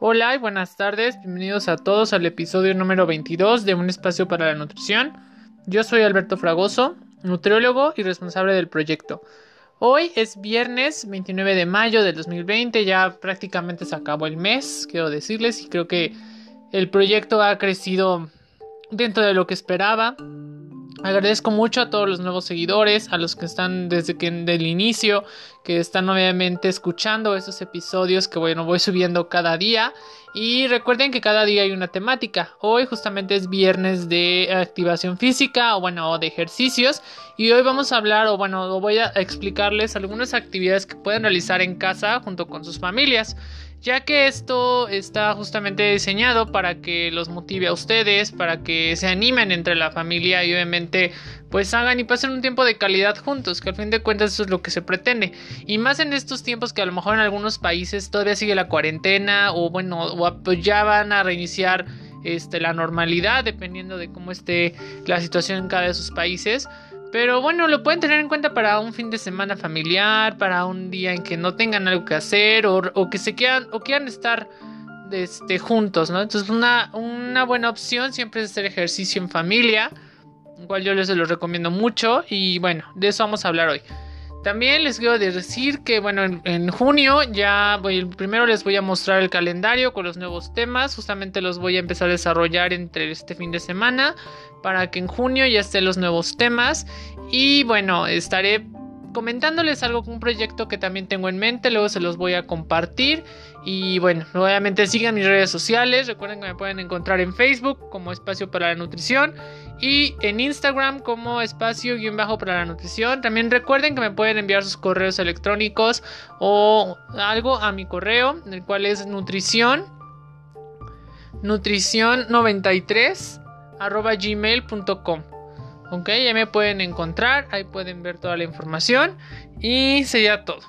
Hola y buenas tardes, bienvenidos a todos al episodio número 22 de Un Espacio para la Nutrición. Yo soy Alberto Fragoso, nutriólogo y responsable del proyecto. Hoy es viernes 29 de mayo del 2020, ya prácticamente se acabó el mes, quiero decirles, y creo que el proyecto ha crecido dentro de lo que esperaba. Agradezco mucho a todos los nuevos seguidores, a los que están desde que del inicio, que están obviamente escuchando estos episodios que bueno, voy subiendo cada día. Y recuerden que cada día hay una temática. Hoy justamente es viernes de activación física o bueno, o de ejercicios. Y hoy vamos a hablar o bueno, voy a explicarles algunas actividades que pueden realizar en casa junto con sus familias ya que esto está justamente diseñado para que los motive a ustedes, para que se animen entre la familia y obviamente pues hagan y pasen un tiempo de calidad juntos, que al fin de cuentas eso es lo que se pretende. Y más en estos tiempos que a lo mejor en algunos países todavía sigue la cuarentena o bueno, o pues ya van a reiniciar este, la normalidad dependiendo de cómo esté la situación en cada de sus países. Pero bueno, lo pueden tener en cuenta para un fin de semana familiar, para un día en que no tengan algo que hacer o, que se quieran o quieran estar este, juntos, ¿no? Entonces una, una buena opción siempre es hacer ejercicio en familia, cual yo les lo recomiendo mucho y bueno, de eso vamos a hablar hoy. También les quiero decir que, bueno, en, junio ya voy, primero les voy a mostrar el calendario con los nuevos temas. Justamente los voy a empezar a desarrollar entre este fin de semana para que en junio ya estén los nuevos temas. Y bueno, estaré comentándoles algo con un proyecto que también tengo en mente, luego se los voy a compartir y bueno, obviamente sigan mis redes sociales, recuerden que me pueden encontrar en Facebook como Espacio para la Nutrición y en Instagram como Espacio guion bajo para la Nutrición. También recuerden que me pueden enviar sus correos electrónicos o algo a mi correo, el cual es nutrición nutrición 93 arroba gmail.com Ok, ya me pueden encontrar, ahí pueden ver toda la información y sería todo.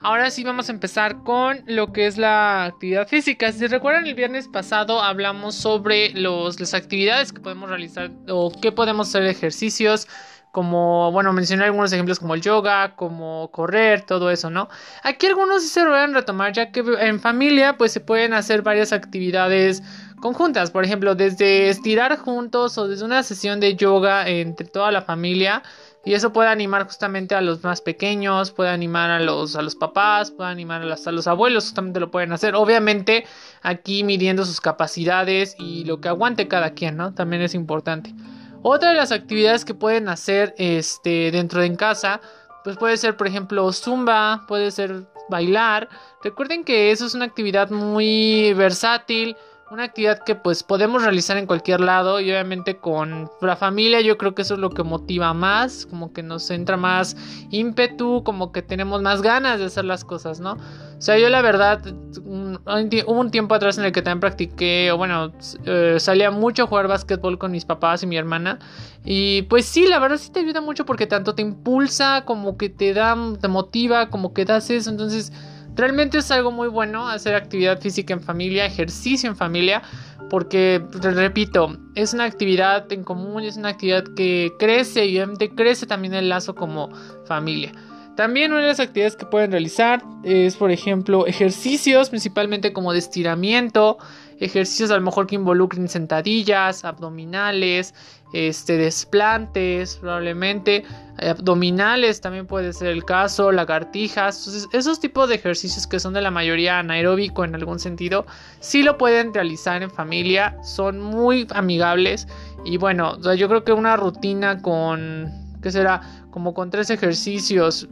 Ahora sí vamos a empezar con lo que es la actividad física. Si recuerdan el viernes pasado hablamos sobre los, las actividades que podemos realizar o que podemos hacer ejercicios como, bueno, mencioné algunos ejemplos como el yoga, como correr, todo eso, ¿no? Aquí algunos sí se pueden retomar, ya que en familia, pues se pueden hacer varias actividades conjuntas, por ejemplo, desde estirar juntos o desde una sesión de yoga entre toda la familia. Y eso puede animar justamente a los más pequeños, puede animar a los, a los papás, puede animar a los, a los abuelos, justamente lo pueden hacer. Obviamente aquí midiendo sus capacidades y lo que aguante cada quien, ¿no? También es importante. Otra de las actividades que pueden hacer este, dentro de en casa, pues puede ser, por ejemplo, zumba, puede ser bailar. Recuerden que eso es una actividad muy versátil una actividad que pues podemos realizar en cualquier lado y obviamente con la familia yo creo que eso es lo que motiva más, como que nos entra más ímpetu, como que tenemos más ganas de hacer las cosas, ¿no? O sea, yo la verdad hubo un tiempo atrás en el que también practiqué, o bueno, eh, salía mucho a jugar básquetbol con mis papás y mi hermana y pues sí, la verdad sí te ayuda mucho porque tanto te impulsa como que te da, te motiva, como que das eso, entonces Realmente es algo muy bueno hacer actividad física en familia, ejercicio en familia, porque, repito, es una actividad en común, es una actividad que crece y obviamente crece también el lazo como familia. También una de las actividades que pueden realizar es, por ejemplo, ejercicios, principalmente como de estiramiento, ejercicios a lo mejor que involucren sentadillas, abdominales, este, desplantes, probablemente, abdominales también puede ser el caso, lagartijas, esos tipos de ejercicios que son de la mayoría anaeróbico en algún sentido, sí lo pueden realizar en familia, son muy amigables. Y bueno, yo creo que una rutina con, ¿qué será? Como con tres ejercicios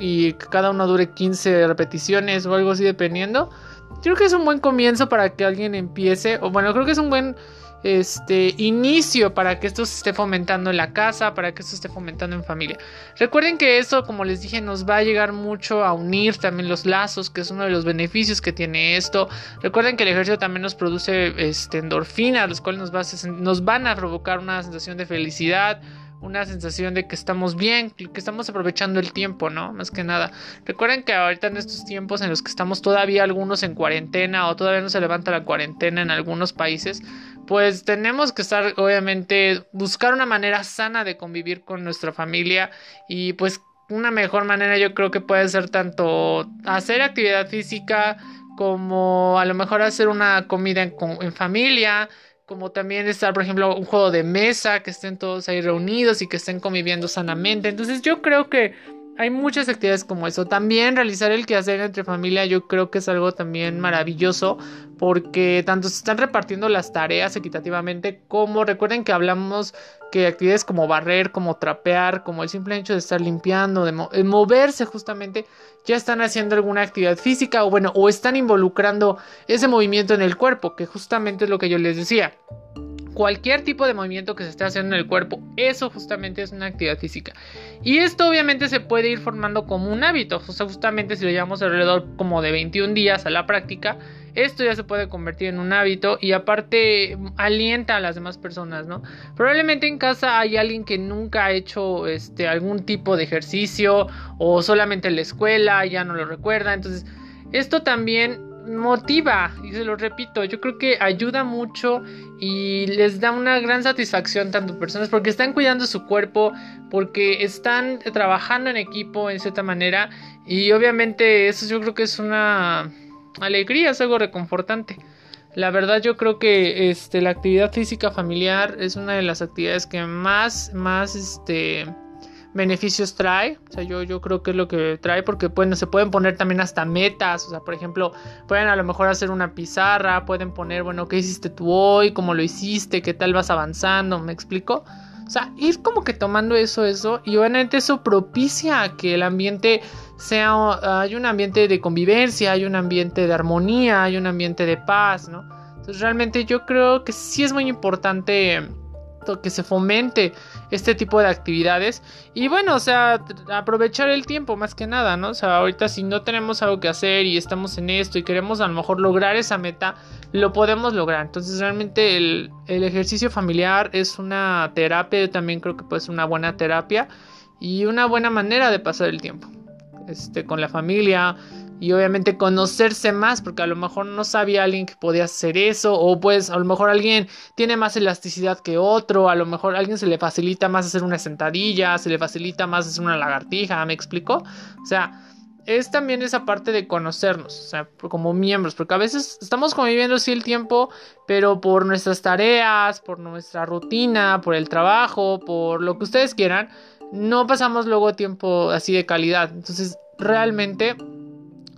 y que cada uno dure 15 repeticiones o algo así dependiendo creo que es un buen comienzo para que alguien empiece, o bueno, creo que es un buen este inicio para que esto se esté fomentando en la casa, para que esto se esté fomentando en familia. Recuerden que eso, como les dije, nos va a llegar mucho a unir también los lazos, que es uno de los beneficios que tiene esto. Recuerden que el ejercicio también nos produce este, endorfinas, los cuales nos, nos van a provocar una sensación de felicidad una sensación de que estamos bien, que estamos aprovechando el tiempo, ¿no? Más que nada. Recuerden que ahorita en estos tiempos en los que estamos todavía algunos en cuarentena o todavía no se levanta la cuarentena en algunos países, pues tenemos que estar, obviamente, buscar una manera sana de convivir con nuestra familia y pues una mejor manera yo creo que puede ser tanto hacer actividad física como a lo mejor hacer una comida en, familia, como también estar, por ejemplo, un juego de mesa, que estén todos ahí reunidos y que estén conviviendo sanamente. Entonces yo creo que hay muchas actividades como eso. También realizar el quehacer entre familia yo creo que es algo también maravilloso porque tanto se están repartiendo las tareas equitativamente como recuerden que hablamos que actividades como barrer, como trapear, como el simple hecho de estar limpiando, de, moverse justamente, ya están haciendo alguna actividad física o bueno, o están involucrando ese movimiento en el cuerpo, que justamente es lo que yo les decía cualquier tipo de movimiento que se esté haciendo en el cuerpo, eso justamente es una actividad física. Y esto obviamente se puede ir formando como un hábito, o sea, justamente si lo llevamos alrededor como de 21 días a la práctica, esto ya se puede convertir en un hábito y aparte alienta a las demás personas, ¿no? Probablemente en casa hay alguien que nunca ha hecho este algún tipo de ejercicio o solamente en la escuela, ya no lo recuerda, entonces esto también motiva, y se lo repito, yo creo que ayuda mucho y les da una gran satisfacción tanto personas porque están cuidando su cuerpo, porque están trabajando en equipo en cierta manera y obviamente eso yo creo que es una alegría, es algo reconfortante. La verdad yo creo que este, la actividad física familiar es una de las actividades que más, más, este, beneficios trae. O sea, yo, yo creo que es lo que trae porque bueno, se pueden poner también hasta metas. O sea, por ejemplo, pueden a lo mejor hacer una pizarra, pueden poner, bueno, ¿qué hiciste tú hoy? ¿Cómo lo hiciste? ¿Qué tal vas avanzando? ¿Me explico? O sea, ir como que tomando eso, eso, y obviamente eso propicia que el ambiente sea, hay un ambiente de convivencia, hay un ambiente de armonía, hay un ambiente de paz, ¿no? Entonces realmente yo creo que sí es muy importante que se fomente este tipo de actividades y bueno, o sea, aprovechar el tiempo más que nada, ¿no? O sea, ahorita si no tenemos algo que hacer y estamos en esto y queremos a lo mejor lograr esa meta, lo podemos lograr. Entonces realmente el, ejercicio familiar es una terapia, yo también creo que puede ser una buena terapia y una buena manera de pasar el tiempo. Este, con la familia, y obviamente conocerse más porque a lo mejor no sabía alguien que podía hacer eso o pues a lo mejor alguien tiene más elasticidad que otro, a lo mejor a alguien se le facilita más hacer una sentadilla, se le facilita más hacer una lagartija, ¿me explico? O sea, es también esa parte de conocernos, o sea, como miembros, porque a veces estamos conviviendo sí el tiempo, pero por nuestras tareas, por nuestra rutina, por el trabajo, por lo que ustedes quieran, no pasamos luego tiempo así de calidad. Entonces, realmente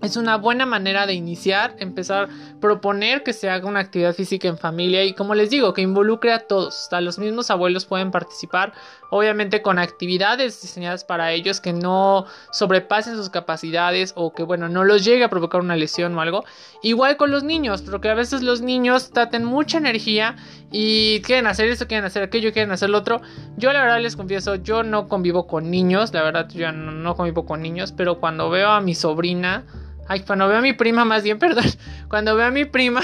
es una buena manera de iniciar, empezar, proponer que se haga una actividad física en familia y como les digo, que involucre a todos, hasta los mismos abuelos pueden participar, obviamente con actividades diseñadas para ellos que no sobrepasen sus capacidades o que bueno, no los llegue a provocar una lesión o algo. Igual con los niños, porque a veces los niños traten mucha energía y quieren hacer esto, quieren hacer aquello, quieren hacer lo otro. Yo la verdad les confieso, yo no convivo con niños, la verdad yo no, no convivo con niños, pero cuando veo a mi sobrina, Ay, cuando veo a mi prima, más bien, perdón. Cuando veo a mi prima,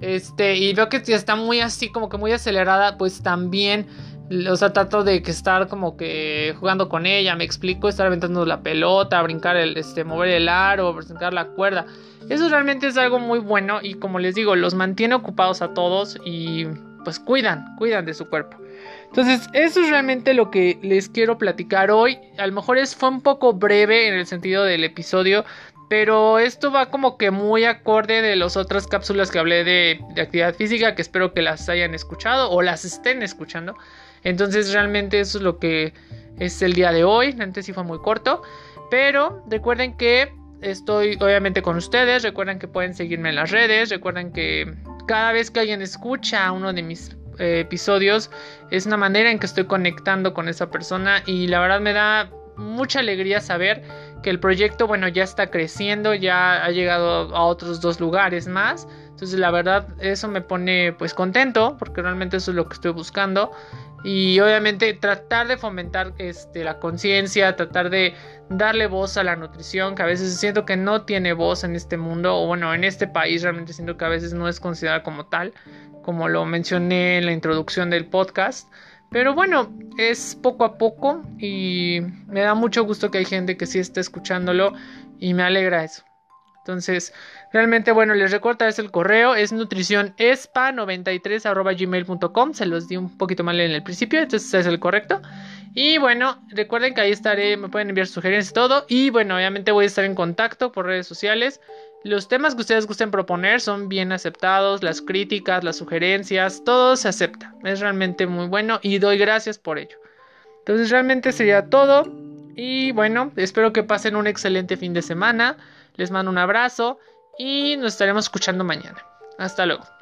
este, y veo que está muy así, como que muy acelerada, pues también, o sea, trato de que estar como que jugando con ella, me explico, estar aventando la pelota, brincar el, este, mover el aro, brincar la cuerda. Eso realmente es algo muy bueno y como les digo, los mantiene ocupados a todos y pues cuidan, cuidan de su cuerpo. Entonces, eso es realmente lo que les quiero platicar hoy. A lo mejor es, fue un poco breve en el sentido del episodio, pero esto va como que muy acorde de las otras cápsulas que hablé de, actividad física, que espero que las hayan escuchado o las estén escuchando. Entonces realmente eso es lo que es el día de hoy. Antes sí fue muy corto. Pero recuerden que estoy obviamente con ustedes. Recuerden que pueden seguirme en las redes. Recuerden que cada vez que alguien escucha uno de mis eh, episodios es una manera en que estoy conectando con esa persona. Y la verdad me da mucha alegría saber que el proyecto, bueno, ya está creciendo, ya ha llegado a otros dos lugares más. Entonces, la verdad, eso me pone pues contento, porque realmente eso es lo que estoy buscando. Y obviamente tratar de fomentar este, la conciencia, tratar de darle voz a la nutrición, que a veces siento que no tiene voz en este mundo, o bueno, en este país realmente siento que a veces no es considerada como tal, como lo mencioné en la introducción del podcast. Pero bueno, es poco a poco y me da mucho gusto que hay gente que sí esté escuchándolo y me alegra eso. Entonces, realmente, bueno, les recuerdo es el correo, es nutricionespa93 gmail.com, se los di un poquito mal en el principio, entonces es el correcto. Y bueno, recuerden que ahí estaré, me pueden enviar sugerencias y todo. Y bueno, obviamente voy a estar en contacto por redes sociales. Los temas que ustedes gusten proponer son bien aceptados, las críticas, las sugerencias, todo se acepta. Es realmente muy bueno y doy gracias por ello. Entonces realmente sería todo. Y bueno, espero que pasen un excelente fin de semana. Les mando un abrazo y nos estaremos escuchando mañana. Hasta luego.